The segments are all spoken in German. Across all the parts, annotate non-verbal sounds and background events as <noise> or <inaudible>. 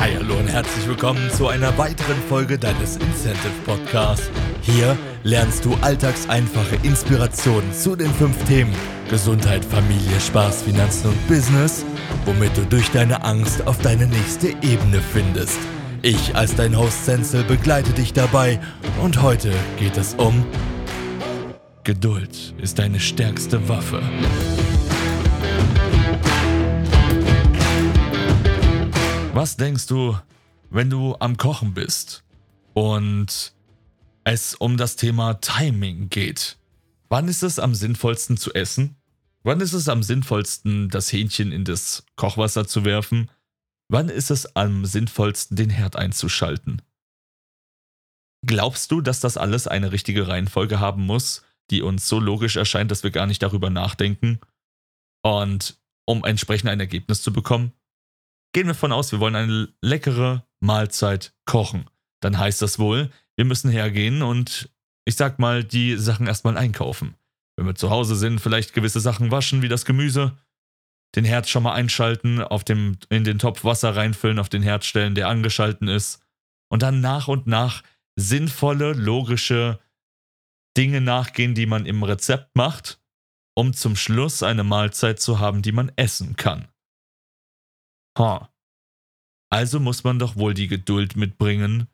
Hi, hallo und herzlich willkommen zu einer weiteren Folge deines Incentive Podcasts. Hier lernst du alltagseinfache Inspirationen zu den fünf Themen Gesundheit, Familie, Spaß, Finanzen und Business, womit du durch deine Angst auf deine nächste Ebene findest. Ich als dein Host Senzel begleite dich dabei und heute geht es um Geduld ist deine stärkste Waffe. Was denkst du, wenn du am Kochen bist und es um das Thema Timing geht? Wann ist es am sinnvollsten zu essen? Wann ist es am sinnvollsten, das Hähnchen in das Kochwasser zu werfen? Wann ist es am sinnvollsten, den Herd einzuschalten? Glaubst du, dass das alles eine richtige Reihenfolge haben muss, die uns so logisch erscheint, dass wir gar nicht darüber nachdenken? Und um entsprechend ein Ergebnis zu bekommen? Gehen wir von aus, wir wollen eine leckere Mahlzeit kochen. Dann heißt das wohl, wir müssen hergehen und ich sag mal, die Sachen erstmal einkaufen. Wenn wir zu Hause sind, vielleicht gewisse Sachen waschen, wie das Gemüse, den Herd schon mal einschalten, auf dem, in den Topf Wasser reinfüllen, auf den Herd stellen, der angeschalten ist. Und dann nach und nach sinnvolle, logische Dinge nachgehen, die man im Rezept macht, um zum Schluss eine Mahlzeit zu haben, die man essen kann. Ha. Also muss man doch wohl die Geduld mitbringen,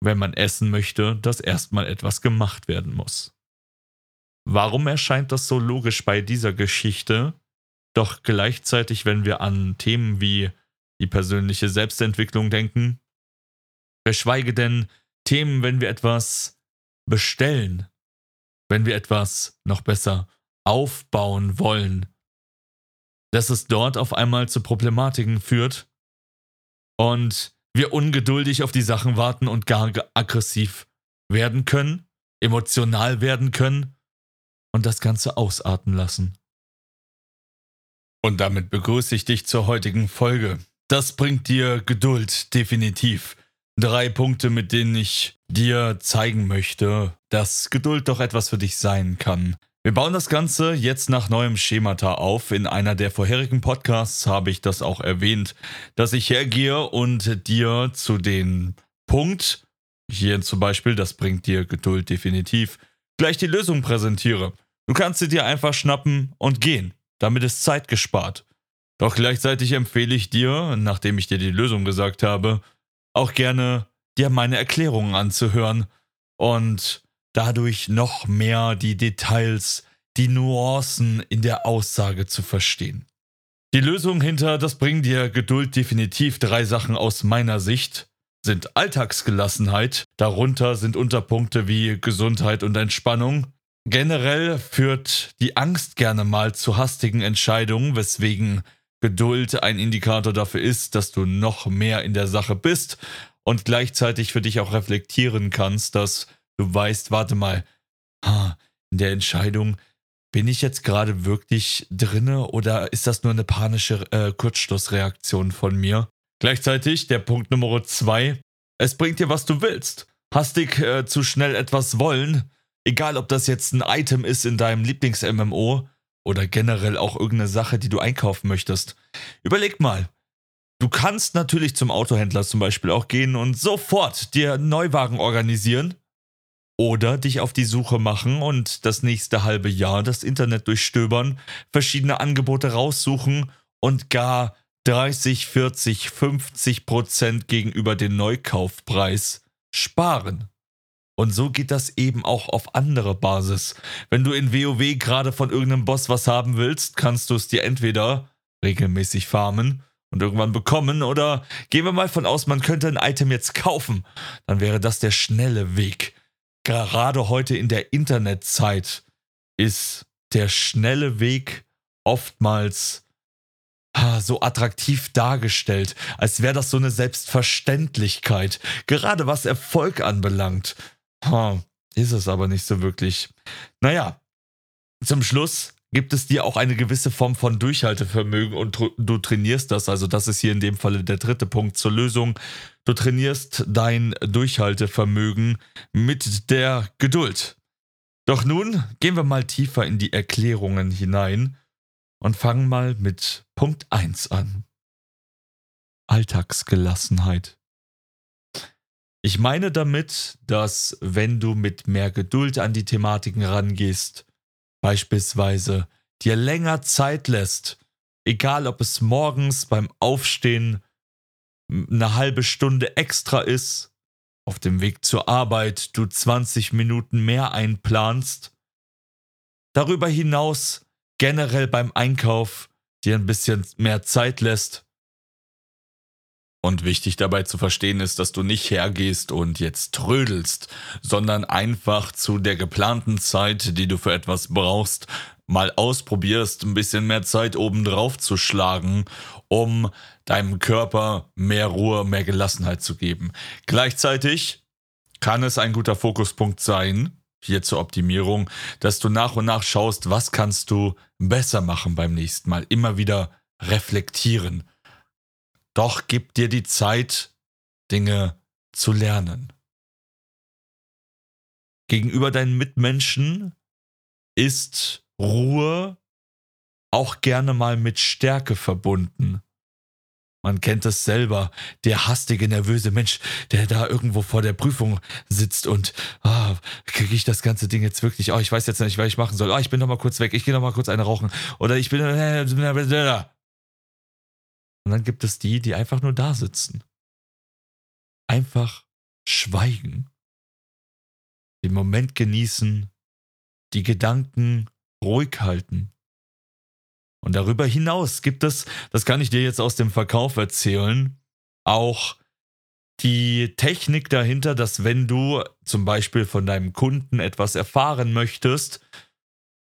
wenn man essen möchte, dass erstmal etwas gemacht werden muss. Warum erscheint das so logisch bei dieser Geschichte? Doch gleichzeitig, wenn wir an Themen wie die persönliche Selbstentwicklung denken, geschweige denn Themen, wenn wir etwas bestellen, wenn wir etwas noch besser aufbauen wollen, dass es dort auf einmal zu Problematiken führt und wir ungeduldig auf die Sachen warten und gar aggressiv werden können, emotional werden können und das Ganze ausarten lassen. Und damit begrüße ich dich zur heutigen Folge. Das bringt dir Geduld, definitiv. Drei Punkte, mit denen ich dir zeigen möchte, dass Geduld doch etwas für dich sein kann. Wir bauen das Ganze jetzt nach neuem Schemata auf. In einer der vorherigen Podcasts habe ich das auch erwähnt, dass ich hergehe und dir zu den Punkt, hier zum Beispiel, das bringt dir Geduld definitiv, gleich die Lösung präsentiere. Du kannst sie dir einfach schnappen und gehen. Damit ist Zeit gespart. Doch gleichzeitig empfehle ich dir, nachdem ich dir die Lösung gesagt habe, auch gerne dir meine Erklärungen anzuhören und dadurch noch mehr die Details, die Nuancen in der Aussage zu verstehen. Die Lösung hinter das bringt dir Geduld definitiv drei Sachen aus meiner Sicht sind Alltagsgelassenheit, darunter sind Unterpunkte wie Gesundheit und Entspannung. Generell führt die Angst gerne mal zu hastigen Entscheidungen, weswegen Geduld ein Indikator dafür ist, dass du noch mehr in der Sache bist und gleichzeitig für dich auch reflektieren kannst, dass du weißt, warte mal, in der Entscheidung, bin ich jetzt gerade wirklich drinne oder ist das nur eine panische äh, Kurzschlussreaktion von mir? Gleichzeitig der Punkt Nummer zwei, es bringt dir, was du willst. Hastig äh, zu schnell etwas wollen, egal ob das jetzt ein Item ist in deinem Lieblings-MMO oder generell auch irgendeine Sache, die du einkaufen möchtest. Überleg mal, Du kannst natürlich zum Autohändler zum Beispiel auch gehen und sofort dir Neuwagen organisieren oder dich auf die Suche machen und das nächste halbe Jahr das Internet durchstöbern, verschiedene Angebote raussuchen und gar 30, 40, 50 Prozent gegenüber dem Neukaufpreis sparen. Und so geht das eben auch auf andere Basis. Wenn du in WoW gerade von irgendeinem Boss was haben willst, kannst du es dir entweder regelmäßig farmen und irgendwann bekommen oder gehen wir mal von aus, man könnte ein Item jetzt kaufen. Dann wäre das der schnelle Weg gerade heute in der Internetzeit ist der schnelle Weg oftmals so attraktiv dargestellt, als wäre das so eine Selbstverständlichkeit, gerade was Erfolg anbelangt. Ist es aber nicht so wirklich. Naja, zum Schluss gibt es dir auch eine gewisse Form von Durchhaltevermögen und du trainierst das. Also das ist hier in dem Falle der dritte Punkt zur Lösung. Du trainierst dein Durchhaltevermögen mit der Geduld. Doch nun gehen wir mal tiefer in die Erklärungen hinein und fangen mal mit Punkt 1 an. Alltagsgelassenheit. Ich meine damit, dass wenn du mit mehr Geduld an die Thematiken rangehst, beispielsweise dir länger Zeit lässt, egal ob es morgens beim Aufstehen eine halbe Stunde extra ist, auf dem Weg zur Arbeit du 20 Minuten mehr einplanst, darüber hinaus generell beim Einkauf dir ein bisschen mehr Zeit lässt, und wichtig dabei zu verstehen ist, dass du nicht hergehst und jetzt trödelst, sondern einfach zu der geplanten Zeit, die du für etwas brauchst, mal ausprobierst, ein bisschen mehr Zeit obendrauf zu schlagen, um deinem Körper mehr Ruhe, mehr Gelassenheit zu geben. Gleichzeitig kann es ein guter Fokuspunkt sein, hier zur Optimierung, dass du nach und nach schaust, was kannst du besser machen beim nächsten Mal. Immer wieder reflektieren. Doch gib dir die Zeit, Dinge zu lernen. Gegenüber deinen Mitmenschen ist Ruhe auch gerne mal mit Stärke verbunden. Man kennt es selber, der hastige, nervöse Mensch, der da irgendwo vor der Prüfung sitzt und ah, kriege ich das ganze Ding jetzt wirklich, oh, ich weiß jetzt nicht, was ich machen soll. Oh, ich bin noch mal kurz weg, ich gehe noch mal kurz eine rauchen. Oder ich bin... Und dann gibt es die, die einfach nur da sitzen. Einfach schweigen. Den Moment genießen, die Gedanken ruhig halten. Und darüber hinaus gibt es, das kann ich dir jetzt aus dem Verkauf erzählen, auch die Technik dahinter, dass wenn du zum Beispiel von deinem Kunden etwas erfahren möchtest,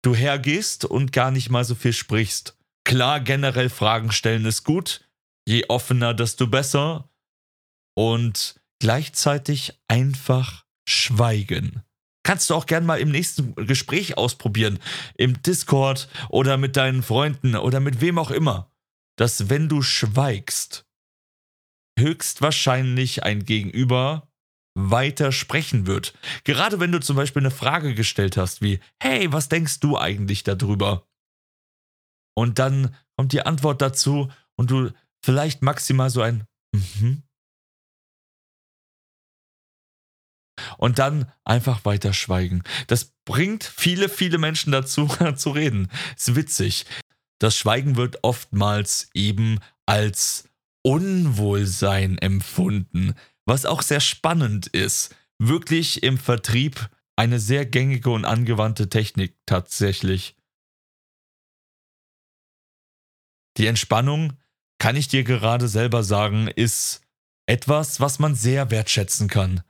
du hergehst und gar nicht mal so viel sprichst. Klar, generell Fragen stellen ist gut, Je offener, desto besser. Und gleichzeitig einfach schweigen. Kannst du auch gern mal im nächsten Gespräch ausprobieren. Im Discord oder mit deinen Freunden oder mit wem auch immer. Dass wenn du schweigst, höchstwahrscheinlich ein Gegenüber weiter sprechen wird. Gerade wenn du zum Beispiel eine Frage gestellt hast, wie, hey, was denkst du eigentlich darüber? Und dann kommt die Antwort dazu und du Vielleicht maximal so ein mhm. Und dann einfach weiter schweigen. Das bringt viele, viele Menschen dazu, <laughs> zu reden. Ist witzig. Das Schweigen wird oftmals eben als Unwohlsein empfunden, was auch sehr spannend ist. Wirklich im Vertrieb eine sehr gängige und angewandte Technik tatsächlich. Die Entspannung kann ich dir gerade selber sagen, ist etwas, was man sehr wertschätzen kann.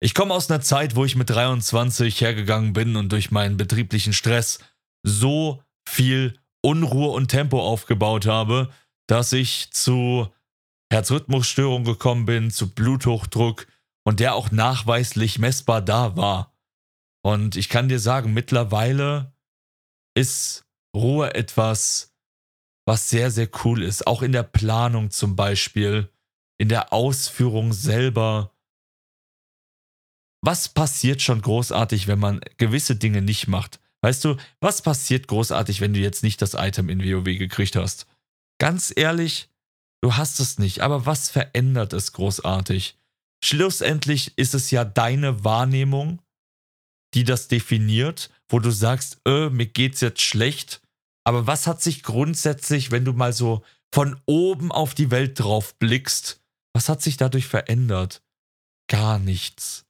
Ich komme aus einer Zeit, wo ich mit 23 hergegangen bin und durch meinen betrieblichen Stress so viel Unruhe und Tempo aufgebaut habe, dass ich zu Herzrhythmusstörung gekommen bin, zu Bluthochdruck und der auch nachweislich messbar da war. Und ich kann dir sagen, mittlerweile ist Ruhe etwas, was sehr, sehr cool ist. Auch in der Planung zum Beispiel, in der Ausführung selber. Was passiert schon großartig, wenn man gewisse Dinge nicht macht? Weißt du, was passiert großartig, wenn du jetzt nicht das Item in WoW gekriegt hast? Ganz ehrlich, du hast es nicht, aber was verändert es großartig? Schlussendlich ist es ja deine Wahrnehmung, die das definiert, wo du sagst, äh, mir geht's jetzt schlecht aber was hat sich grundsätzlich, wenn du mal so von oben auf die Welt drauf blickst, was hat sich dadurch verändert? Gar nichts.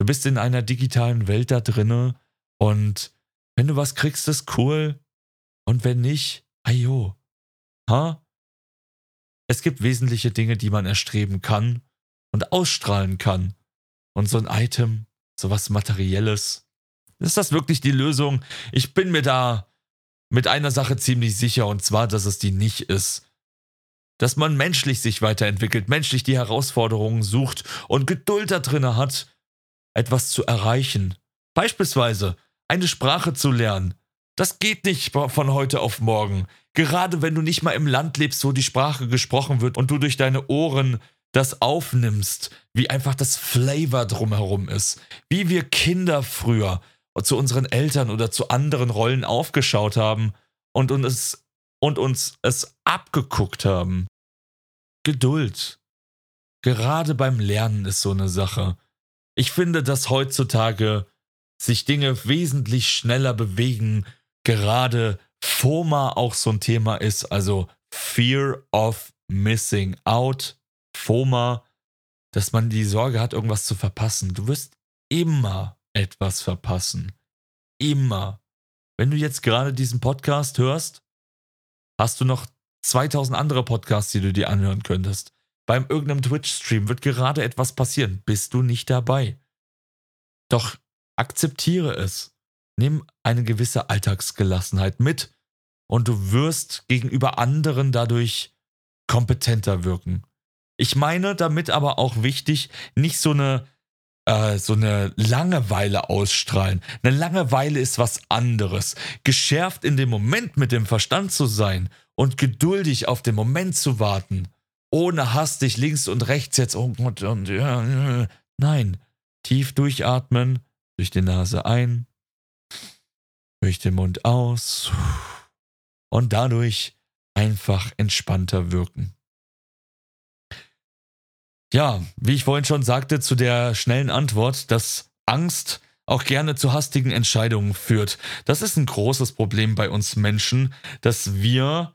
Du bist in einer digitalen Welt da drinne und wenn du was kriegst, ist cool. Und wenn nicht, ayo. Ha? Es gibt wesentliche Dinge, die man erstreben kann und ausstrahlen kann. Und so ein Item, so was Materielles, ist das wirklich die Lösung? Ich bin mir da mit einer Sache ziemlich sicher, und zwar, dass es die nicht ist. Dass man menschlich sich weiterentwickelt, menschlich die Herausforderungen sucht und Geduld da drinne hat, etwas zu erreichen. Beispielsweise eine Sprache zu lernen. Das geht nicht von heute auf morgen. Gerade wenn du nicht mal im Land lebst, wo die Sprache gesprochen wird und du durch deine Ohren das aufnimmst, wie einfach das Flavor drumherum ist. Wie wir Kinder früher zu unseren Eltern oder zu anderen Rollen aufgeschaut haben und uns, und uns es abgeguckt haben. Geduld. Gerade beim Lernen ist so eine Sache. Ich finde, dass heutzutage sich Dinge wesentlich schneller bewegen, gerade FOMA auch so ein Thema ist, also Fear of Missing Out, FOMA, dass man die Sorge hat, irgendwas zu verpassen. Du wirst immer etwas verpassen. Immer. Wenn du jetzt gerade diesen Podcast hörst, hast du noch 2000 andere Podcasts, die du dir anhören könntest. Beim irgendeinem Twitch-Stream wird gerade etwas passieren. Bist du nicht dabei? Doch akzeptiere es. Nimm eine gewisse Alltagsgelassenheit mit und du wirst gegenüber anderen dadurch kompetenter wirken. Ich meine damit aber auch wichtig, nicht so eine äh, so eine Langeweile ausstrahlen. Eine Langeweile ist was anderes. Geschärft in dem Moment mit dem Verstand zu sein und geduldig auf den Moment zu warten, ohne hastig links und rechts jetzt oh Gott und ja, nein, tief durchatmen, durch die Nase ein, durch den Mund aus und dadurch einfach entspannter wirken. Ja, wie ich vorhin schon sagte, zu der schnellen Antwort, dass Angst auch gerne zu hastigen Entscheidungen führt. Das ist ein großes Problem bei uns Menschen, dass wir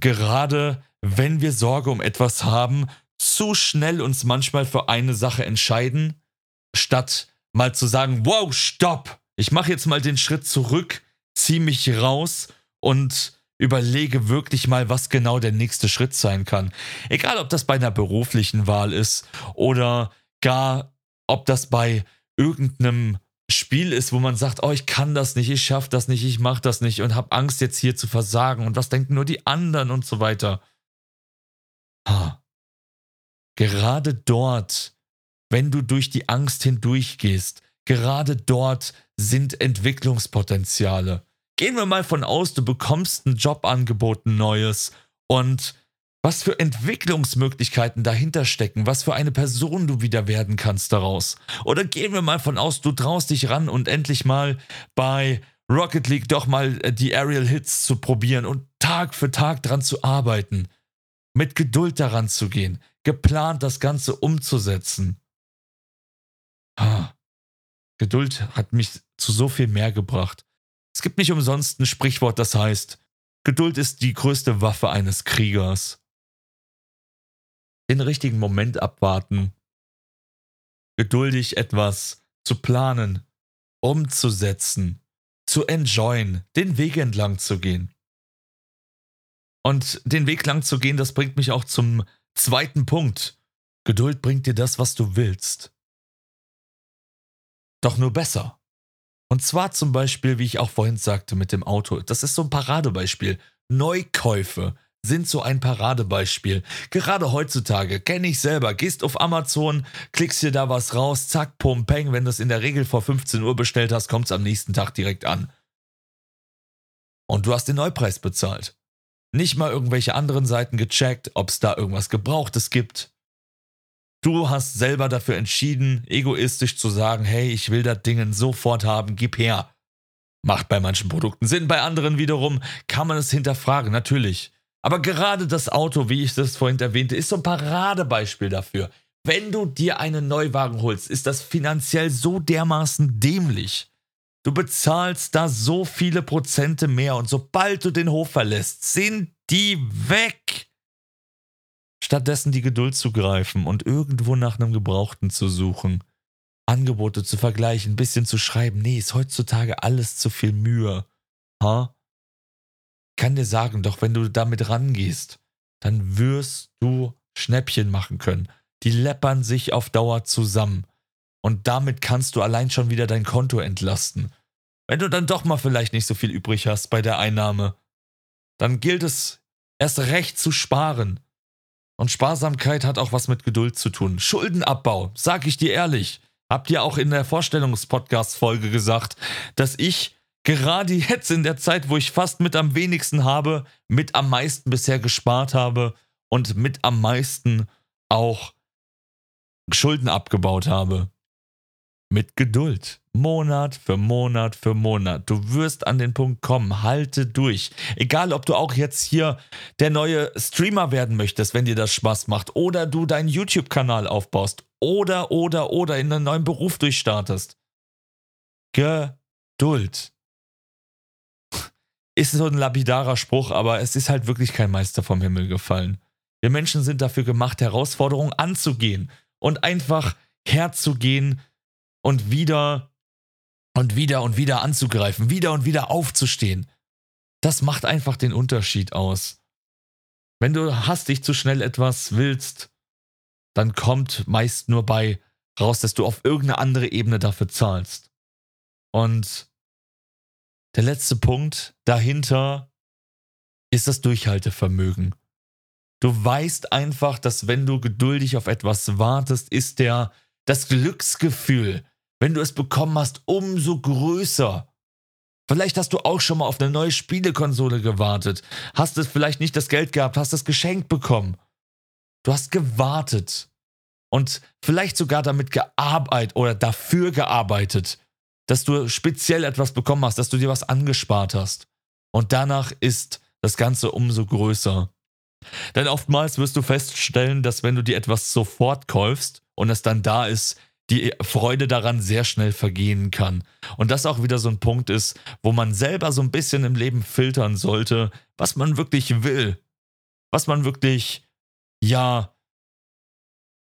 gerade, wenn wir Sorge um etwas haben, zu schnell uns manchmal für eine Sache entscheiden, statt mal zu sagen, wow, stopp, ich mache jetzt mal den Schritt zurück, ziehe mich raus und Überlege wirklich mal, was genau der nächste Schritt sein kann. Egal, ob das bei einer beruflichen Wahl ist oder gar, ob das bei irgendeinem Spiel ist, wo man sagt, oh, ich kann das nicht, ich schaffe das nicht, ich mache das nicht und habe Angst jetzt hier zu versagen und was denken nur die anderen und so weiter. Ha. Gerade dort, wenn du durch die Angst hindurchgehst, gerade dort sind Entwicklungspotenziale. Gehen wir mal von aus, du bekommst ein Jobangebot, ein neues und was für Entwicklungsmöglichkeiten dahinter stecken, was für eine Person du wieder werden kannst daraus. Oder gehen wir mal von aus, du traust dich ran und endlich mal bei Rocket League doch mal äh, die Aerial Hits zu probieren und Tag für Tag dran zu arbeiten. Mit Geduld daran zu gehen, geplant das Ganze umzusetzen. Ha. Geduld hat mich zu so viel mehr gebracht. Es gibt nicht umsonst ein Sprichwort, das heißt, Geduld ist die größte Waffe eines Kriegers. Den richtigen Moment abwarten, geduldig etwas zu planen, umzusetzen, zu enjoyen, den Weg entlang zu gehen. Und den Weg lang zu gehen, das bringt mich auch zum zweiten Punkt. Geduld bringt dir das, was du willst. Doch nur besser. Und zwar zum Beispiel, wie ich auch vorhin sagte, mit dem Auto. Das ist so ein Paradebeispiel. Neukäufe sind so ein Paradebeispiel. Gerade heutzutage, kenne ich selber, gehst auf Amazon, klickst dir da was raus, zack, pum, peng. Wenn du es in der Regel vor 15 Uhr bestellt hast, kommt es am nächsten Tag direkt an. Und du hast den Neupreis bezahlt. Nicht mal irgendwelche anderen Seiten gecheckt, ob es da irgendwas Gebrauchtes gibt. Du hast selber dafür entschieden, egoistisch zu sagen, hey, ich will das Ding sofort haben, gib her. Macht bei manchen Produkten Sinn, bei anderen wiederum kann man es hinterfragen, natürlich. Aber gerade das Auto, wie ich das vorhin erwähnte, ist so ein Paradebeispiel dafür. Wenn du dir einen Neuwagen holst, ist das finanziell so dermaßen dämlich. Du bezahlst da so viele Prozente mehr und sobald du den Hof verlässt, sind die weg. Stattdessen die Geduld zu greifen und irgendwo nach einem Gebrauchten zu suchen, Angebote zu vergleichen, ein bisschen zu schreiben, nee, ist heutzutage alles zu viel Mühe. Ha? Kann dir sagen, doch wenn du damit rangehst, dann wirst du Schnäppchen machen können. Die läppern sich auf Dauer zusammen. Und damit kannst du allein schon wieder dein Konto entlasten. Wenn du dann doch mal vielleicht nicht so viel übrig hast bei der Einnahme, dann gilt es erst recht zu sparen. Und Sparsamkeit hat auch was mit Geduld zu tun. Schuldenabbau, sag ich dir ehrlich. Habt ihr auch in der Vorstellungspodcast-Folge gesagt, dass ich gerade jetzt in der Zeit, wo ich fast mit am wenigsten habe, mit am meisten bisher gespart habe und mit am meisten auch Schulden abgebaut habe. Mit Geduld. Monat für Monat für Monat. Du wirst an den Punkt kommen. Halte durch. Egal, ob du auch jetzt hier der neue Streamer werden möchtest, wenn dir das Spaß macht, oder du deinen YouTube-Kanal aufbaust, oder, oder, oder in einen neuen Beruf durchstartest. Geduld. Ist so ein lapidarer Spruch, aber es ist halt wirklich kein Meister vom Himmel gefallen. Wir Menschen sind dafür gemacht, Herausforderungen anzugehen und einfach herzugehen und wieder und wieder und wieder anzugreifen, wieder und wieder aufzustehen. Das macht einfach den Unterschied aus. Wenn du hastig zu schnell etwas willst, dann kommt meist nur bei raus, dass du auf irgendeine andere Ebene dafür zahlst. Und der letzte Punkt dahinter ist das Durchhaltevermögen. Du weißt einfach, dass wenn du geduldig auf etwas wartest, ist der das Glücksgefühl, wenn du es bekommen hast, umso größer. Vielleicht hast du auch schon mal auf eine neue Spielekonsole gewartet, hast es vielleicht nicht das Geld gehabt, hast es geschenkt bekommen. Du hast gewartet und vielleicht sogar damit gearbeitet oder dafür gearbeitet, dass du speziell etwas bekommen hast, dass du dir was angespart hast. Und danach ist das Ganze umso größer. Denn oftmals wirst du feststellen, dass wenn du dir etwas sofort kaufst und es dann da ist, die Freude daran sehr schnell vergehen kann. Und das auch wieder so ein Punkt ist, wo man selber so ein bisschen im Leben filtern sollte, was man wirklich will. Was man wirklich, ja,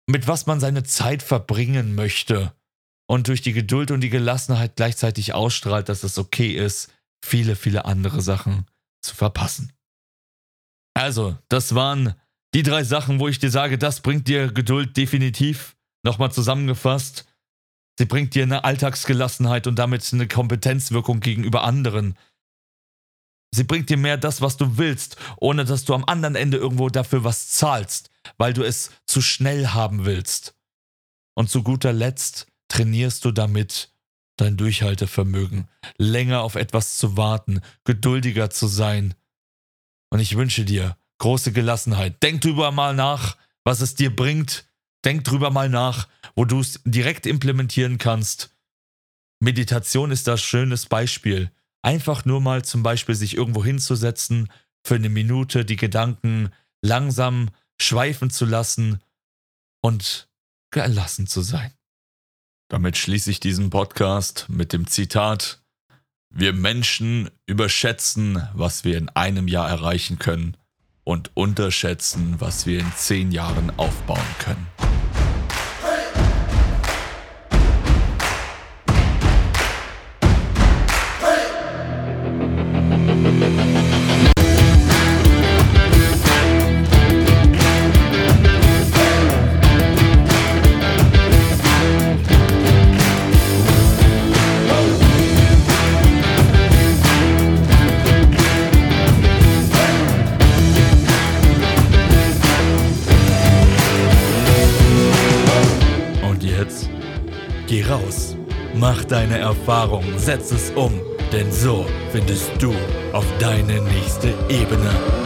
mit was man seine Zeit verbringen möchte. Und durch die Geduld und die Gelassenheit gleichzeitig ausstrahlt, dass es okay ist, viele, viele andere Sachen zu verpassen. Also, das waren die drei Sachen, wo ich dir sage, das bringt dir Geduld definitiv. Nochmal zusammengefasst. Sie bringt dir eine Alltagsgelassenheit und damit eine Kompetenzwirkung gegenüber anderen. Sie bringt dir mehr das, was du willst, ohne dass du am anderen Ende irgendwo dafür was zahlst, weil du es zu schnell haben willst. Und zu guter Letzt trainierst du damit dein Durchhaltevermögen, länger auf etwas zu warten, geduldiger zu sein, und ich wünsche dir große Gelassenheit. Denk drüber mal nach, was es dir bringt. Denk drüber mal nach, wo du es direkt implementieren kannst. Meditation ist das schönes Beispiel. Einfach nur mal zum Beispiel sich irgendwo hinzusetzen, für eine Minute die Gedanken langsam schweifen zu lassen und gelassen zu sein. Damit schließe ich diesen Podcast mit dem Zitat wir Menschen überschätzen, was wir in einem Jahr erreichen können und unterschätzen, was wir in zehn Jahren aufbauen können. Mach deine Erfahrung, setz es um, denn so findest du auf deine nächste Ebene.